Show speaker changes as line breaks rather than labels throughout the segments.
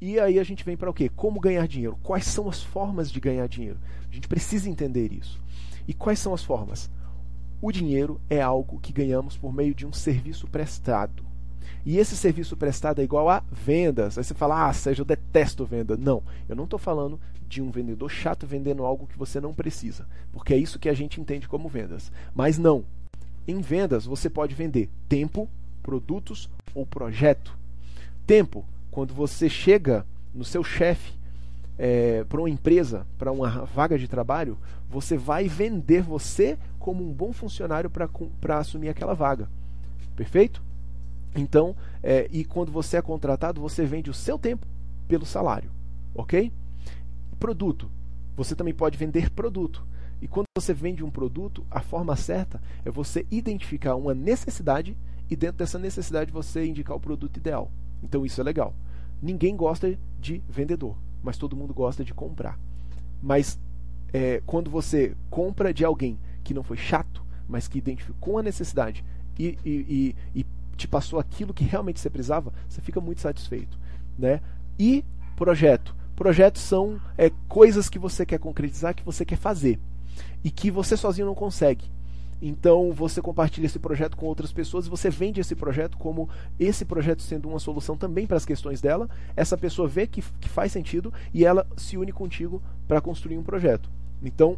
E aí a gente vem para o quê? Como ganhar dinheiro? Quais são as formas de ganhar dinheiro? A gente precisa entender isso. E quais são as formas? O dinheiro é algo que ganhamos por meio de um serviço prestado. E esse serviço prestado é igual a vendas. Aí você fala, ah, Sérgio, eu detesto venda. Não, eu não estou falando de um vendedor chato vendendo algo que você não precisa, porque é isso que a gente entende como vendas. Mas não. Em vendas, você pode vender tempo, produtos ou projeto. Tempo, quando você chega no seu chefe é, para uma empresa, para uma vaga de trabalho, você vai vender você como um bom funcionário para assumir aquela vaga. Perfeito? Então, é, e quando você é contratado, você vende o seu tempo pelo salário. Ok? Produto. Você também pode vender produto. E quando você vende um produto, a forma certa é você identificar uma necessidade e dentro dessa necessidade você indicar o produto ideal. Então isso é legal. Ninguém gosta de vendedor, mas todo mundo gosta de comprar. Mas é, quando você compra de alguém que não foi chato, mas que identificou a necessidade e, e, e, e te passou aquilo que realmente você precisava, você fica muito satisfeito. Né? E projeto. Projetos são é, coisas que você quer concretizar, que você quer fazer e que você sozinho não consegue. Então você compartilha esse projeto com outras pessoas e você vende esse projeto como esse projeto sendo uma solução também para as questões dela. Essa pessoa vê que, que faz sentido e ela se une contigo para construir um projeto. Então,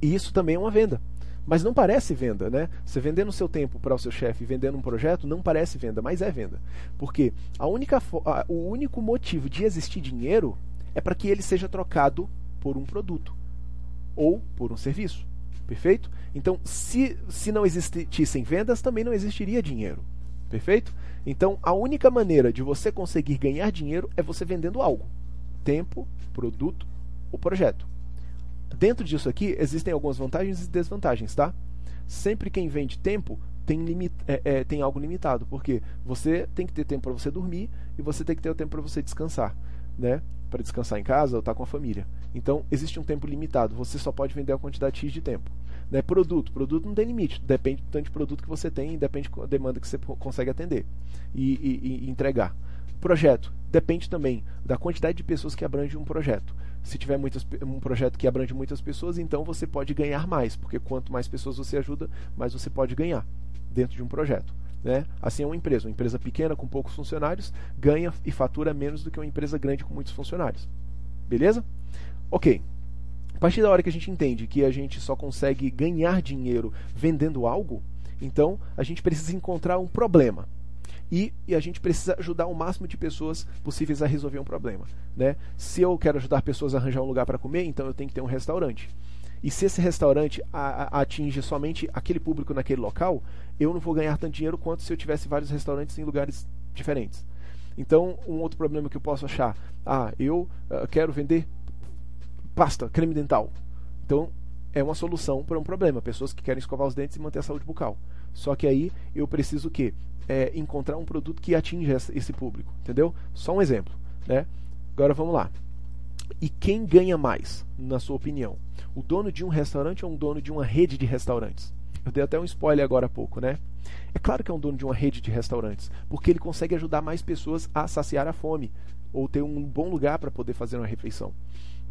isso também é uma venda. Mas não parece venda, né? Você vendendo seu tempo para o seu chefe, vendendo um projeto, não parece venda, mas é venda. Porque a única, a, o único motivo de existir dinheiro é para que ele seja trocado por um produto ou por um serviço. Perfeito? Então, se, se não existissem vendas, também não existiria dinheiro. Perfeito? Então, a única maneira de você conseguir ganhar dinheiro é você vendendo algo: tempo, produto ou projeto. Dentro disso aqui, existem algumas vantagens e desvantagens, tá? Sempre quem vende tempo tem, é, é, tem algo limitado, porque você tem que ter tempo para você dormir e você tem que ter o tempo para você descansar, né? Para descansar em casa ou estar tá com a família. Então, existe um tempo limitado. Você só pode vender a quantidade X de tempo. Né? Produto. Produto não tem limite. Depende do tanto de produto que você tem, depende da demanda que você consegue atender e, e, e entregar. Projeto. Depende também da quantidade de pessoas que abrange um projeto. Se tiver muitas, um projeto que abrange muitas pessoas, então você pode ganhar mais, porque quanto mais pessoas você ajuda, mais você pode ganhar dentro de um projeto. Né? Assim é uma empresa. Uma empresa pequena com poucos funcionários ganha e fatura menos do que uma empresa grande com muitos funcionários. Beleza? Ok. A partir da hora que a gente entende que a gente só consegue ganhar dinheiro vendendo algo, então a gente precisa encontrar um problema. E, e, a gente precisa ajudar o máximo de pessoas possíveis a resolver um problema. Né? Se eu quero ajudar pessoas a arranjar um lugar para comer, então eu tenho que ter um restaurante. E se esse restaurante a, a, atinge somente aquele público naquele local, eu não vou ganhar tanto dinheiro quanto se eu tivesse vários restaurantes em lugares diferentes. Então, um outro problema que eu posso achar, ah, eu uh, quero vender pasta, creme dental. Então, é uma solução para um problema. Pessoas que querem escovar os dentes e manter a saúde bucal. Só que aí eu preciso o quê? É, encontrar um produto que atinja esse público. Entendeu? Só um exemplo. Né? Agora vamos lá. E quem ganha mais, na sua opinião? O dono de um restaurante ou um dono de uma rede de restaurantes? Eu dei até um spoiler agora há pouco, né? É claro que é um dono de uma rede de restaurantes, porque ele consegue ajudar mais pessoas a saciar a fome ou ter um bom lugar para poder fazer uma refeição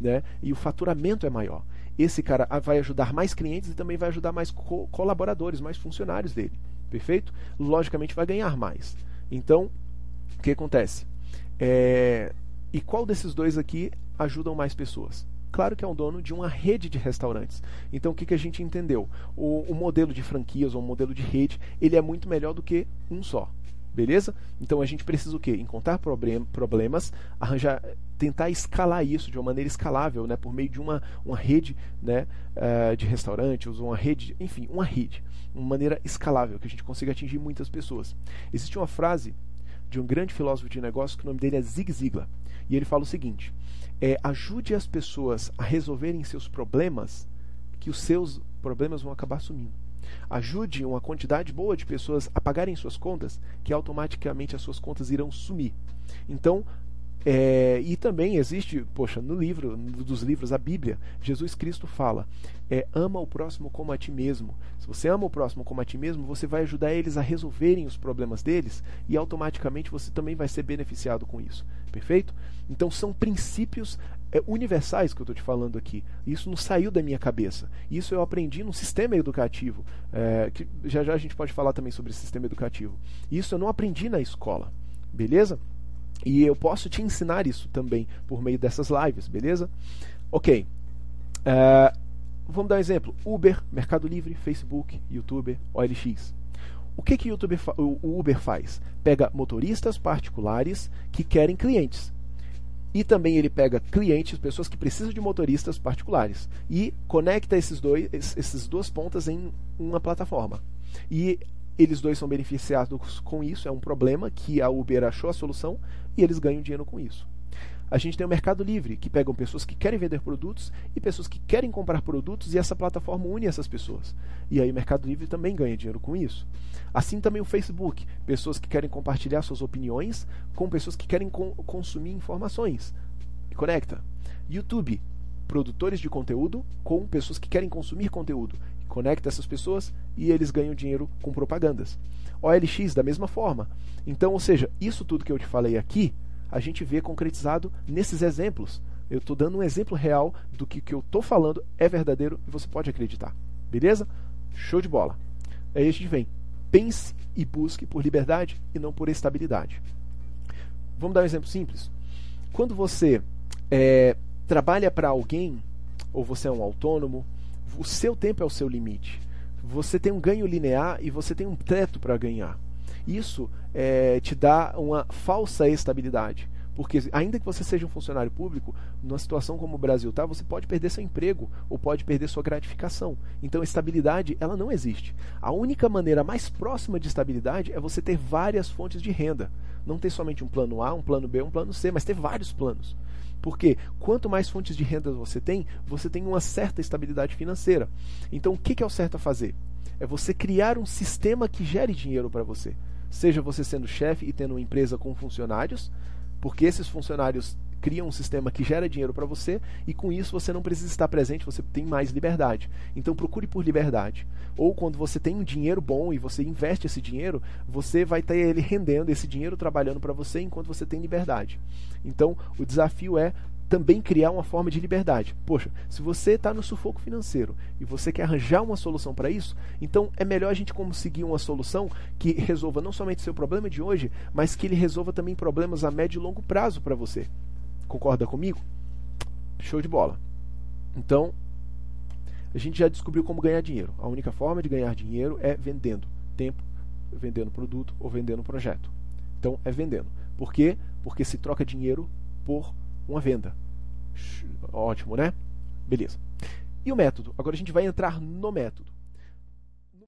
né? E o faturamento é maior. Esse cara vai ajudar mais clientes e também vai ajudar mais co colaboradores, mais funcionários dele. Perfeito? Logicamente vai ganhar mais. Então, o que acontece? É... E qual desses dois aqui ajudam mais pessoas? Claro que é um dono de uma rede de restaurantes. Então o que, que a gente entendeu? O, o modelo de franquias ou o modelo de rede, ele é muito melhor do que um só. Beleza? Então a gente precisa o quê? Encontrar problem problemas, arranjar, tentar escalar isso de uma maneira escalável, né? Por meio de uma, uma rede né? Uh, de restaurantes, uma rede, enfim, uma rede, uma maneira escalável que a gente consiga atingir muitas pessoas. Existe uma frase de um grande filósofo de negócios que o nome dele é Zig Ziglar e ele fala o seguinte: é, ajude as pessoas a resolverem seus problemas, que os seus problemas vão acabar sumindo. Ajude uma quantidade boa de pessoas a pagarem suas contas, que automaticamente as suas contas irão sumir. Então, É, e também existe, poxa, no livro, dos livros, a Bíblia, Jesus Cristo fala: é, ama o próximo como a ti mesmo. Se você ama o próximo como a ti mesmo, você vai ajudar eles a resolverem os problemas deles e automaticamente você também vai ser beneficiado com isso. Perfeito? Então são princípios é, universais que eu estou te falando aqui. Isso não saiu da minha cabeça. Isso eu aprendi no sistema educativo. É, que já já a gente pode falar também sobre sistema educativo. Isso eu não aprendi na escola. Beleza? E eu posso te ensinar isso também por meio dessas lives, beleza? Ok. Uh, vamos dar um exemplo: Uber, Mercado Livre, Facebook, YouTube, OLX. O que, que YouTube o Uber faz? Pega motoristas particulares que querem clientes. E também ele pega clientes, pessoas que precisam de motoristas particulares. E conecta esses dois, esses duas pontas em uma plataforma. E eles dois são beneficiados com isso, é um problema que a Uber achou a solução e eles ganham dinheiro com isso. A gente tem o Mercado Livre, que pegam pessoas que querem vender produtos e pessoas que querem comprar produtos e essa plataforma une essas pessoas. E aí o Mercado Livre também ganha dinheiro com isso. Assim também o Facebook, pessoas que querem compartilhar suas opiniões com pessoas que querem co consumir informações. E conecta. YouTube, produtores de conteúdo com pessoas que querem consumir conteúdo conecta essas pessoas e eles ganham dinheiro com propagandas. OLX da mesma forma. Então, ou seja, isso tudo que eu te falei aqui, a gente vê concretizado nesses exemplos. Eu estou dando um exemplo real do que, que eu estou falando é verdadeiro e você pode acreditar. Beleza? Show de bola. Aí a gente vem. Pense e busque por liberdade e não por estabilidade. Vamos dar um exemplo simples. Quando você é, trabalha para alguém, ou você é um autônomo, o seu tempo é o seu limite. Você tem um ganho linear e você tem um teto para ganhar. Isso é, te dá uma falsa estabilidade. Porque ainda que você seja um funcionário público, numa situação como o Brasil está, você pode perder seu emprego ou pode perder sua gratificação. Então estabilidade, ela não existe. A única maneira mais próxima de estabilidade é você ter várias fontes de renda. Não ter somente um plano A, um plano B, um plano C, mas ter vários planos. Porque quanto mais fontes de renda você tem, você tem uma certa estabilidade financeira. Então, o que é o certo a fazer? É você criar um sistema que gere dinheiro para você. Seja você sendo chefe e tendo uma empresa com funcionários, porque esses funcionários criam um sistema que gera dinheiro para você e com isso você não precisa estar presente, você tem mais liberdade. Então procure por liberdade. Ou quando você tem um dinheiro bom e você investe esse dinheiro, você vai ter ele rendendo, esse dinheiro trabalhando para você enquanto você tem liberdade. Então o desafio é também criar uma forma de liberdade. Poxa, se você está no sufoco financeiro e você quer arranjar uma solução para isso, então é melhor a gente conseguir uma solução que resolva não somente seu problema de hoje, mas que ele resolva também problemas a médio e longo prazo para você. Concorda comigo? Show de bola. Então, a gente já descobriu como ganhar dinheiro. A única forma de ganhar dinheiro é vendendo tempo, vendendo produto ou vendendo projeto. Então, é vendendo. Por quê? Porque se troca dinheiro por uma venda. Ótimo, né? Beleza. E o método? Agora a gente vai entrar no método.